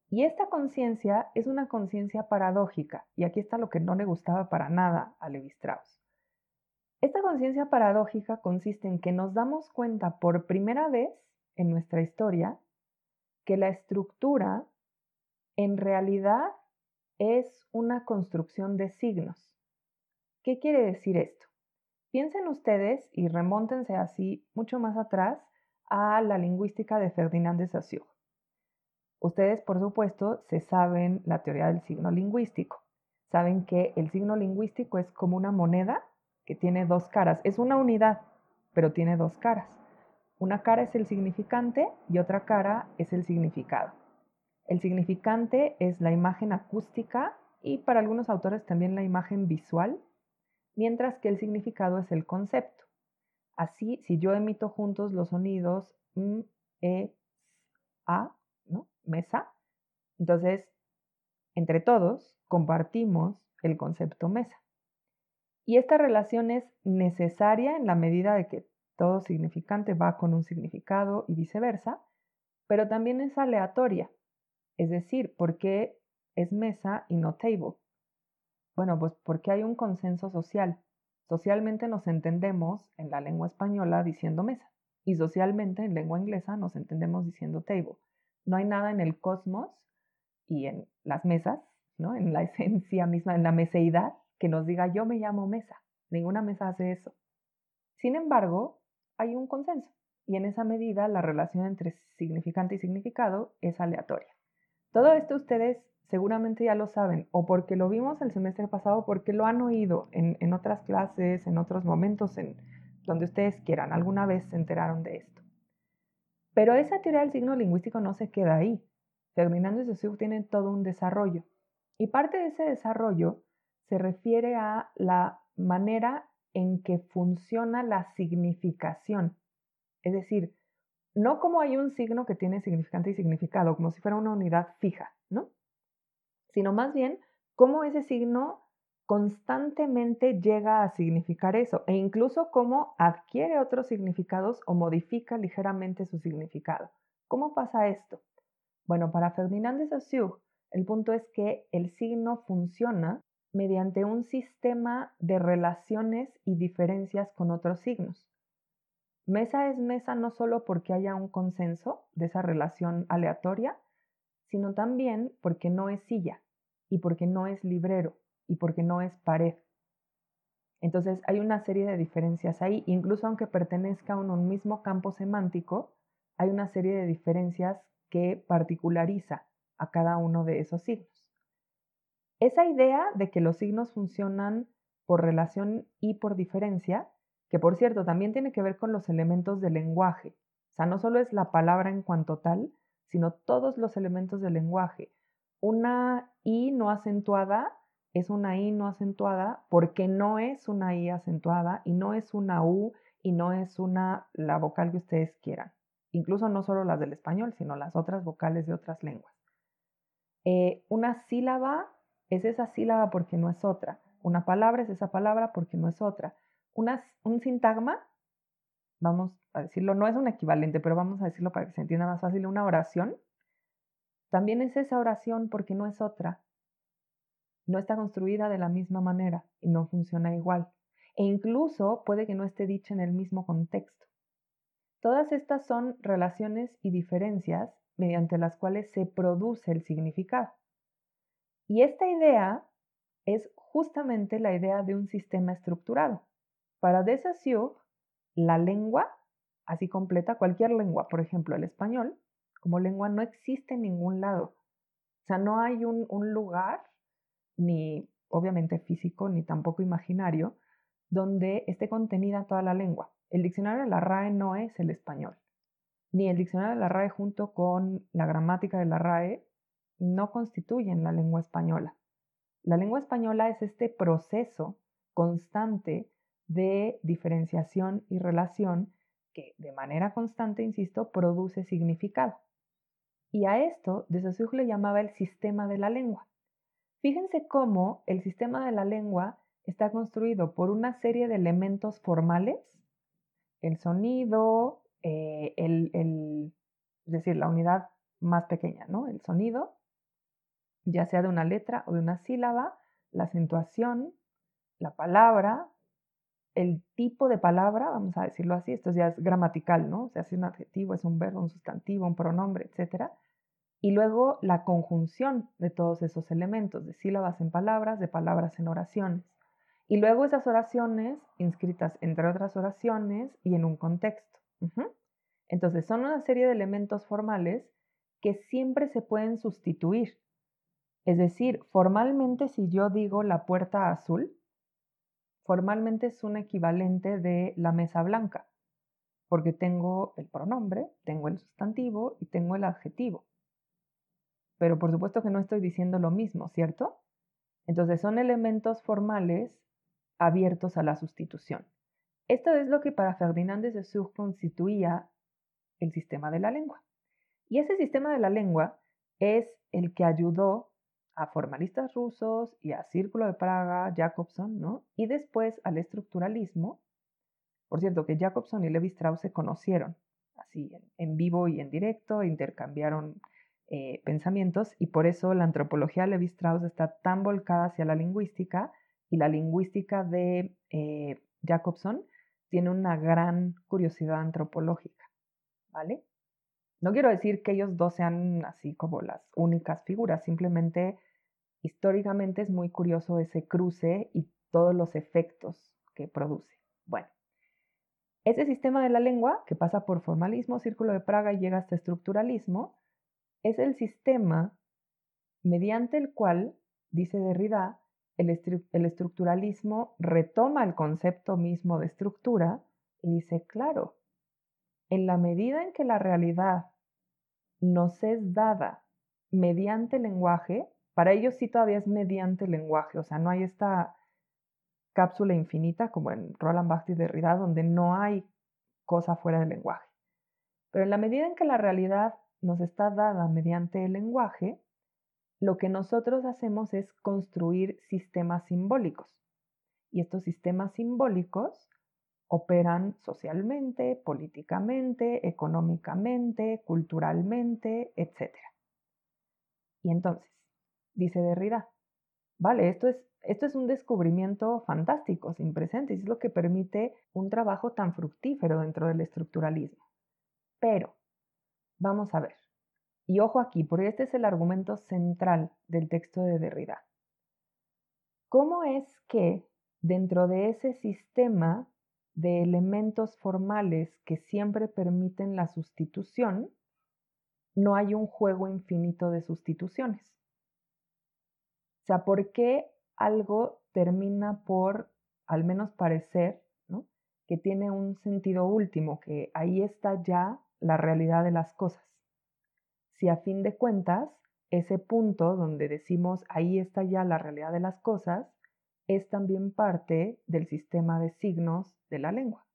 Speaker 1: Y esta conciencia es una conciencia paradójica, y aquí está lo que no le gustaba para nada a Levi Strauss. Esta conciencia paradójica consiste en que nos damos cuenta por primera vez en nuestra historia que la estructura en realidad es una construcción de signos. ¿Qué quiere decir esto? Piensen ustedes y remóntense así mucho más atrás a la lingüística de Ferdinand de Saussure. Ustedes, por supuesto, se saben la teoría del signo lingüístico. Saben que el signo lingüístico es como una moneda que tiene dos caras. Es una unidad, pero tiene dos caras. Una cara es el significante y otra cara es el significado. El significante es la imagen acústica y para algunos autores también la imagen visual, mientras que el significado es el concepto. Así, si yo emito juntos los sonidos m, e, a. mesa, entonces entre todos compartimos el concepto mesa. Y esta relación es necesaria en la medida de que todo significante va con un significado y viceversa, pero también es aleatoria. Es decir, ¿por qué es mesa y no table? Bueno, pues porque hay un consenso social. Socialmente nos entendemos en la lengua española diciendo mesa y socialmente en lengua inglesa nos entendemos diciendo table. No hay nada en el cosmos y en las mesas, ¿no? en la esencia misma, en la meseidad, que nos diga yo me llamo mesa. Ninguna mesa hace eso. Sin embargo, hay un consenso y en esa medida la relación entre significante y significado es aleatoria. Todo esto ustedes seguramente ya lo saben o porque lo vimos el semestre pasado porque lo han oído en, en otras clases, en otros momentos, en donde ustedes quieran. Alguna vez se enteraron de esto. Pero esa teoría del signo lingüístico no se queda ahí. Ferdinand de Saussure tiene todo un desarrollo. Y parte de ese desarrollo se refiere a la manera en que funciona la significación. Es decir, no como hay un signo que tiene significante y significado, como si fuera una unidad fija, ¿no? Sino más bien cómo ese signo constantemente llega a significar eso e incluso cómo adquiere otros significados o modifica ligeramente su significado. ¿Cómo pasa esto? Bueno, para Ferdinand de Saussure, el punto es que el signo funciona mediante un sistema de relaciones y diferencias con otros signos. Mesa es mesa no solo porque haya un consenso de esa relación aleatoria, sino también porque no es silla y porque no es librero y porque no es pared. Entonces hay una serie de diferencias ahí, incluso aunque pertenezca a un mismo campo semántico, hay una serie de diferencias que particulariza a cada uno de esos signos. Esa idea de que los signos funcionan por relación y por diferencia, que por cierto también tiene que ver con los elementos del lenguaje. O sea, no solo es la palabra en cuanto tal, sino todos los elementos del lenguaje. Una I no acentuada es una I no acentuada porque no es una I acentuada y no es una U y no es una la vocal que ustedes quieran. Incluso no solo las del español, sino las otras vocales de otras lenguas. Eh, una sílaba es esa sílaba porque no es otra. Una palabra es esa palabra porque no es otra. un sintagma, vamos a decirlo, no es un equivalente, pero vamos a decirlo para que se entienda más fácil, una oración, también es esa oración porque no es otra. No está construida de la misma manera y no funciona igual. E incluso puede que no esté dicha en el mismo contexto. Todas estas son relaciones y diferencias mediante las cuales se produce el significado. Y esta idea es justamente la idea de un sistema estructurado. Para de la lengua, así completa, cualquier lengua, por ejemplo el español, como lengua no existe en ningún lado. O sea, no hay un, un lugar, ni obviamente físico, ni tampoco imaginario, donde esté contenida toda la lengua. El diccionario de la RAE no es el español, ni el diccionario de la RAE junto con la gramática de la RAE no constituyen la lengua española. La lengua española es este proceso constante de diferenciación y relación que de manera constante, insisto, produce significado. Y a esto de Saussure le llamaba el sistema de la lengua. Fíjense cómo el sistema de la lengua está construido por una serie de elementos formales, el sonido, eh, el, es decir, la unidad más pequeña, ¿no? El sonido, ya sea de una letra o de una sílaba, la acentuación, la palabra, el tipo de palabra, vamos a decirlo así, esto ya es gramatical, ¿no? O sea, si es un adjetivo, es un verbo, un sustantivo, un pronombre, etc. Y luego la conjunción de todos esos elementos, de sílabas en palabras, de palabras en oraciones. Y luego esas oraciones inscritas entre otras oraciones y en un contexto. Entonces, son una serie de elementos formales que siempre se pueden sustituir. Es decir, formalmente si yo digo la puerta azul, formalmente es un equivalente de la mesa blanca, porque tengo el pronombre, tengo el sustantivo y tengo el adjetivo. Pero por supuesto que no estoy diciendo lo mismo, ¿cierto? Entonces son elementos formales abiertos a la sustitución. Esto es lo que para Ferdinand de Saussure constituía el sistema de la lengua. Y ese sistema de la lengua es el que ayudó a formalistas rusos y a Círculo de Praga, Jacobson, ¿no? Y después al estructuralismo. Por cierto, que Jacobson y Levi Strauss se conocieron así en, vivo y en directo, intercambiaron eh, pensamientos y por eso la antropología de Levi Strauss está tan volcada hacia la lingüística y la lingüística de eh, Jacobson tiene una gran curiosidad antropológica, ¿vale? No quiero decir que ellos dos sean así como las únicas figuras, simplemente históricamente es muy curioso ese cruce y todos los efectos que produce. Bueno, ese sistema de la lengua, que pasa por formalismo, círculo de Praga y llega hasta estructuralismo, es el sistema mediante el cual, dice Derrida, el, estructuralismo retoma el concepto mismo de estructura y dice, claro, en la medida en que la realidad nos es dada mediante el lenguaje, para ellos sí todavía es mediante el lenguaje, o sea, no hay esta cápsula infinita como en Roland Barthes y Derrida, donde no hay cosa fuera del lenguaje. Pero en la medida en que la realidad nos está dada mediante el lenguaje, lo que nosotros hacemos es construir sistemas simbólicos. Y estos sistemas simbólicos operan socialmente, políticamente, económicamente, culturalmente, etc. Y entonces, dice Derrida, vale, esto es, esto es un descubrimiento fantástico, sin precedentes, es lo que permite un trabajo tan fructífero dentro del estructuralismo. Pero, vamos a ver, y ojo aquí, porque este es el argumento central del texto de Derrida. ¿Cómo es que dentro de ese sistema de elementos formales que siempre permiten la sustitución, no hay un juego infinito de sustituciones. O sea, ¿por qué algo termina por, al menos parecer, que tiene un sentido último, que ahí está ya la realidad de las cosas? Si a fin de cuentas, ese punto donde decimos ahí está ya la realidad de las cosas, es también parte del sistema de signos de la lengua.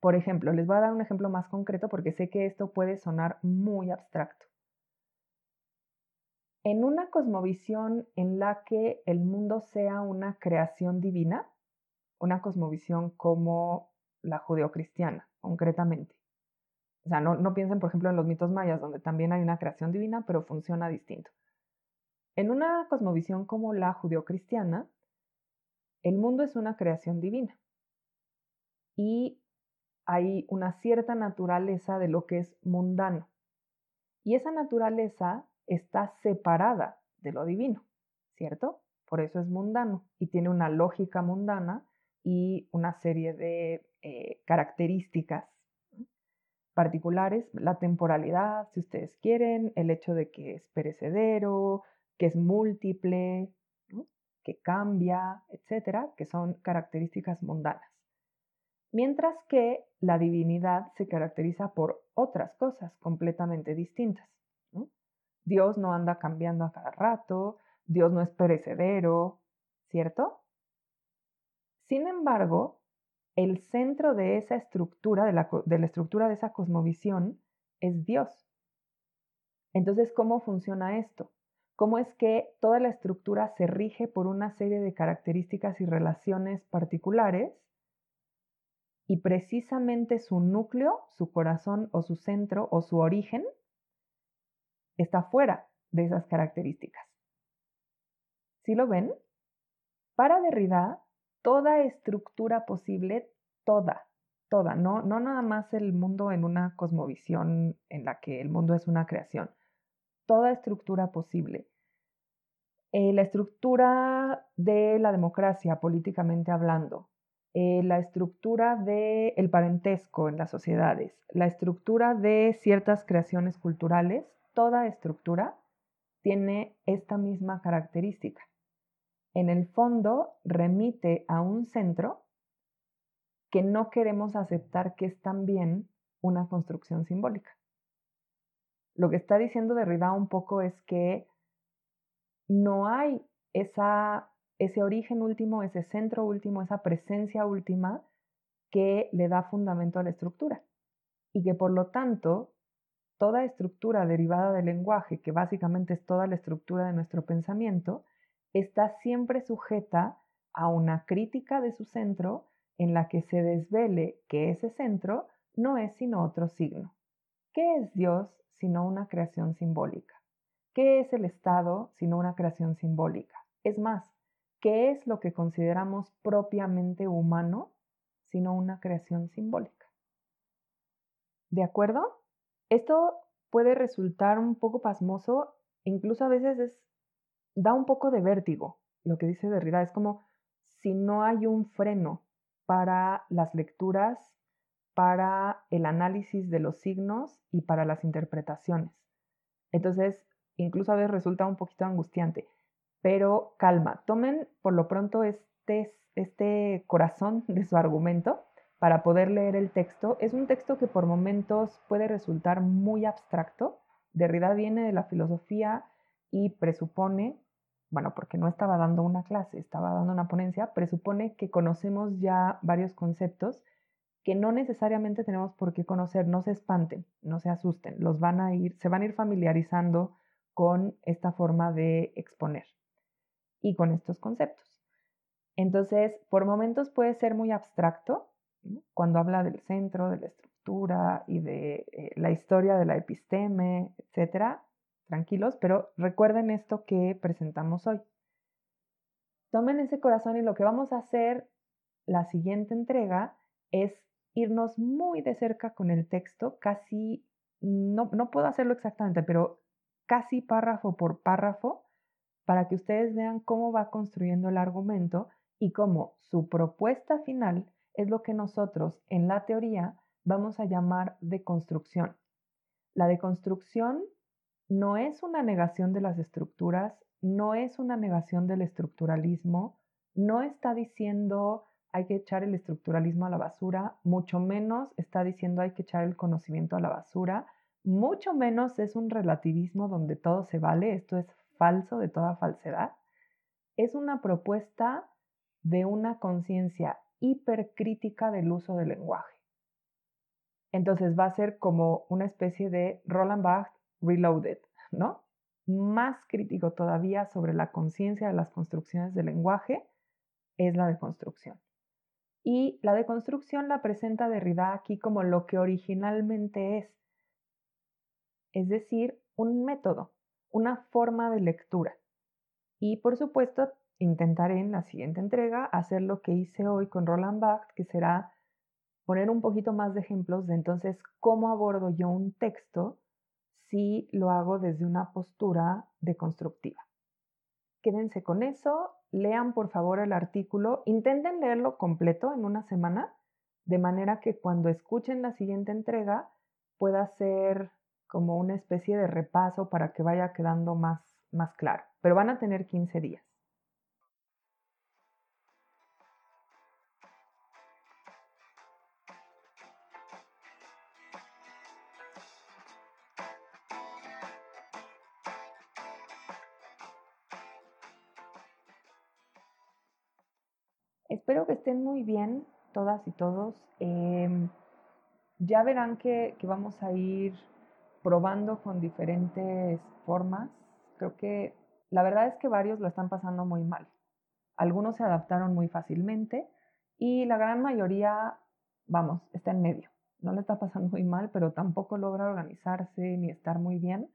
Speaker 1: Por ejemplo, les voy a dar un ejemplo más concreto porque sé que esto puede sonar muy abstracto. En una cosmovisión en la que el mundo sea una creación divina, una cosmovisión como la judeocristiana, concretamente. O sea, no, no piensen, por ejemplo, en los mitos mayas, donde también hay una creación divina, pero funciona distinto. En una cosmovisión como la judeocristiana, el mundo es una creación divina y hay una cierta naturaleza de lo que es mundano. Y esa naturaleza está separada de lo divino, ¿cierto? Por eso es mundano y tiene una lógica mundana y una serie de eh, características particulares, la temporalidad, si ustedes quieren, el hecho de que es perecedero, que es múltiple, que cambia, etcétera, que son características mundanas. Mientras que la divinidad se caracteriza por otras cosas completamente distintas. Dios no anda cambiando a cada rato, Dios no es perecedero, ¿cierto? Sin embargo, el centro de esa estructura, de la, estructura de esa cosmovisión, es Dios. Entonces, ¿cómo funciona esto? cómo es que toda la estructura se rige por una serie de características y relaciones particulares y precisamente su núcleo, su corazón o su centro o su origen está fuera de esas características. ¿Sí lo ven? Para Derrida, toda estructura posible, toda, toda, no, no nada más el mundo en una cosmovisión en la que el mundo es una creación, toda estructura posible. Eh, la estructura de la democracia, políticamente hablando, eh, la estructura del parentesco en las sociedades, la estructura de ciertas creaciones culturales, toda estructura tiene esta misma característica. En el fondo remite a un centro que no queremos aceptar que es también una construcción simbólica. Lo que está diciendo Derrida un poco es que no hay esa, ese origen último, ese centro último, esa presencia última que le da fundamento a la estructura. Y que por lo tanto, toda estructura derivada del lenguaje, que básicamente es toda la estructura de nuestro pensamiento, está siempre sujeta a una crítica de su centro en la que se desvele que ese centro no es sino otro signo. ¿Qué es Dios sino una creación simbólica. ¿Qué es el Estado sino una creación simbólica? Es más, ¿qué es lo que consideramos propiamente humano sino una creación simbólica? ¿De acuerdo? Esto puede resultar un poco pasmoso, incluso a veces es, da un poco de vértigo. Lo que dice Derrida es como si no hay un freno para las lecturas para el análisis de los signos y para las interpretaciones. Entonces, incluso a veces resulta un poquito angustiante, pero calma, tomen por lo pronto este, este corazón de su argumento para poder leer el texto. Es un texto que por momentos puede resultar muy abstracto. Derrida viene de la filosofía y presupone, bueno, porque no estaba dando una clase, estaba dando una ponencia, presupone que conocemos ya varios conceptos que no necesariamente tenemos por qué conocer, no se espanten, no se asusten, los van a ir, se van a ir familiarizando con esta forma de exponer y con estos conceptos. Entonces, por momentos puede ser muy abstracto cuando habla del centro, de la estructura y de eh, la historia de la episteme, etcétera. Tranquilos, pero recuerden esto que presentamos hoy. Tomen ese corazón y lo que vamos a hacer la siguiente entrega es irnos muy de cerca con el texto, casi, no, no puedo hacerlo exactamente, pero casi párrafo por párrafo, para que ustedes vean cómo va construyendo el argumento y cómo su propuesta final es lo que nosotros en la teoría vamos a llamar deconstrucción. La deconstrucción no es una negación de las estructuras, no es una negación del estructuralismo, no está diciendo hay que echar el estructuralismo a la basura, mucho menos está diciendo hay que echar el conocimiento a la basura, mucho menos es un relativismo donde todo se vale, esto es falso de toda falsedad. Es una propuesta de una conciencia hipercrítica del uso del lenguaje. Entonces va a ser como una especie de Roland Barthes Reloaded, ¿no? Más crítico todavía sobre la conciencia de las construcciones del lenguaje es la deconstrucción. Y la deconstrucción la presenta Derrida aquí como lo que originalmente es, es decir, un método, una forma de lectura. Y por supuesto, intentaré en la siguiente entrega hacer lo que hice hoy con Roland Barthes, que será poner un poquito más de ejemplos de entonces cómo abordo yo un texto si lo hago desde una postura deconstructiva. Quédense con eso lean por favor el artículo, intenten leerlo completo en una semana, de manera que cuando escuchen la siguiente entrega pueda ser como una especie de repaso para que vaya quedando más, más claro. Pero van a tener 15 días. Espero que estén muy bien todas y todos. Em, ya verán que, que, vamos a ir probando con diferentes formas. Creo que la verdad es que varios lo están pasando muy mal. Algunos se adaptaron muy fácilmente y la gran mayoría, vamos, está en medio. No le está pasando muy mal, pero tampoco logra organizarse ni estar muy bien.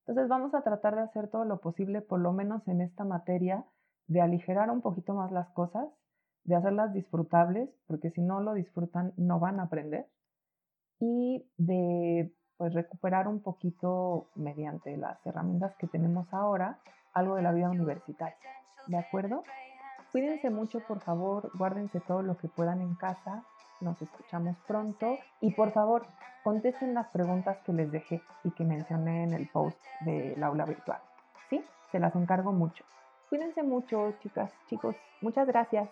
Speaker 1: Entonces vamos a tratar de hacer todo lo posible, por lo menos en esta materia, de aligerar un poquito más las cosas, de hacerlas disfrutables, porque si no lo disfrutan no van a aprender, y de pues, recuperar un poquito mediante las herramientas que tenemos ahora algo de la vida universitaria. ¿De acuerdo? Cuídense mucho, por favor, guárdense todo lo que puedan en casa. Nos escuchamos pronto y por favor, contesten las preguntas que les dejé y que mencioné en el post del aula virtual. ¿Sí? Se las encargo mucho. Cuídense mucho, chicas, chicos. Muchas gracias.